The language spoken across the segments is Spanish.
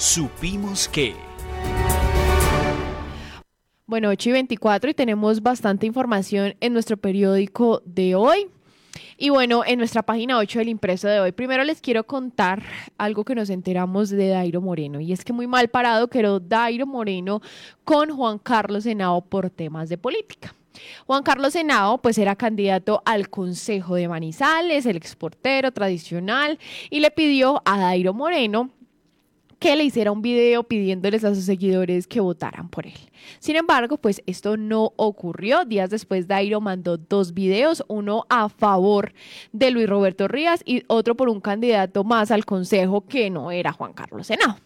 Supimos que... Bueno, 8 y 24 y tenemos bastante información en nuestro periódico de hoy. Y bueno, en nuestra página 8 del impreso de hoy, primero les quiero contar algo que nos enteramos de Dairo Moreno. Y es que muy mal parado quedó Dairo Moreno con Juan Carlos Henao por temas de política. Juan Carlos Henao, pues era candidato al Consejo de Manizales, el exportero tradicional, y le pidió a Dairo Moreno que le hiciera un video pidiéndoles a sus seguidores que votaran por él. Sin embargo, pues esto no ocurrió. Días después, Dairo mandó dos videos, uno a favor de Luis Roberto Rías y otro por un candidato más al consejo que no era Juan Carlos Senao.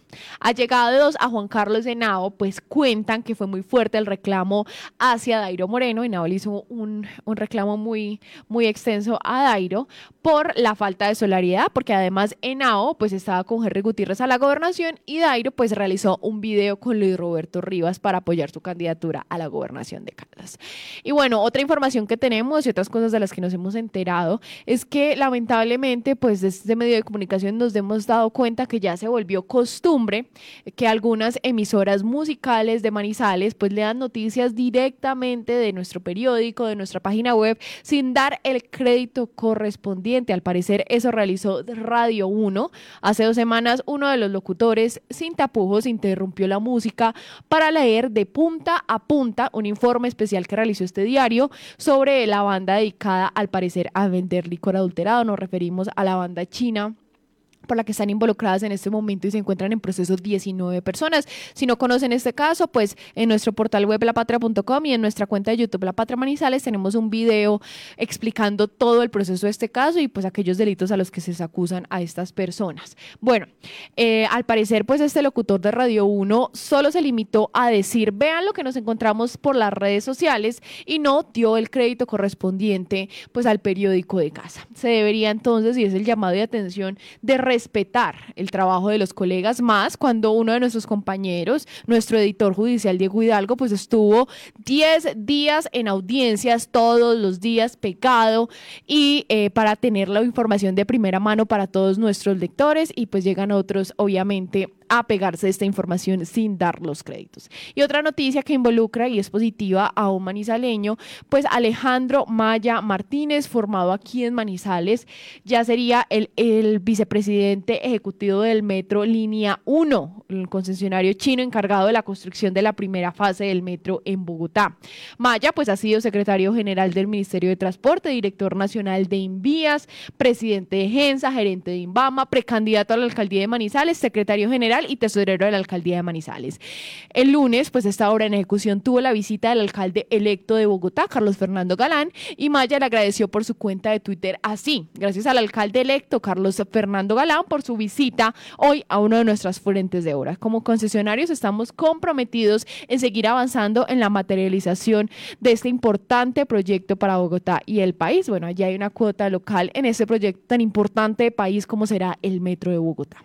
Allegados a Juan Carlos Henao, pues cuentan que fue muy fuerte el reclamo hacia Dairo Moreno. Henao le hizo un, un, reclamo muy, muy extenso a Dairo por la falta de solidaridad, porque además Henao pues estaba con Henry Gutiérrez a la gobernación y Dairo pues realizó un video con Luis Roberto Rivas para apoyar su candidatura a la gobernación de Caldas. Y bueno, otra información que tenemos y otras cosas de las que nos hemos enterado es que lamentablemente pues desde este medio de comunicación nos hemos dado cuenta que ya se volvió costumbre que algunas emisoras musicales de Manizales pues le dan noticias directamente de nuestro periódico, de nuestra página web, sin dar el crédito correspondiente. Al parecer eso realizó Radio 1. Hace dos semanas uno de los locutores sin tapujos interrumpió la música para leer de punta a punta un informe especial que realizó este diario sobre la banda dedicada al parecer a vender licor adulterado. Nos referimos a la banda china por la que están involucradas en este momento y se encuentran en proceso 19 personas. Si no conocen este caso, pues en nuestro portal web lapatria.com y en nuestra cuenta de YouTube La Patria Manizales tenemos un video explicando todo el proceso de este caso y pues aquellos delitos a los que se acusan a estas personas. Bueno, eh, al parecer pues este locutor de Radio 1 solo se limitó a decir, vean lo que nos encontramos por las redes sociales y no dio el crédito correspondiente pues al periódico de casa. Se debería entonces, y es el llamado de atención, de respetar el trabajo de los colegas más cuando uno de nuestros compañeros, nuestro editor judicial Diego Hidalgo, pues estuvo 10 días en audiencias todos los días pecado y eh, para tener la información de primera mano para todos nuestros lectores y pues llegan otros obviamente a pegarse esta información sin dar los créditos. Y otra noticia que involucra y es positiva a un manizaleño, pues Alejandro Maya Martínez, formado aquí en Manizales, ya sería el, el vicepresidente ejecutivo del Metro Línea 1, el concesionario chino encargado de la construcción de la primera fase del metro en Bogotá. Maya, pues ha sido secretario general del Ministerio de Transporte, director nacional de Invías, presidente de Gensa, gerente de Inbama, precandidato a la alcaldía de Manizales, secretario general y tesorero de la alcaldía de Manizales. El lunes, pues esta obra en ejecución tuvo la visita del alcalde electo de Bogotá, Carlos Fernando Galán, y Maya le agradeció por su cuenta de Twitter así. Gracias al alcalde electo, Carlos Fernando Galán, por su visita hoy a uno de nuestras fuentes de obra. Como concesionarios estamos comprometidos en seguir avanzando en la materialización de este importante proyecto para Bogotá y el país. Bueno, allí hay una cuota local en este proyecto tan importante de país como será el Metro de Bogotá.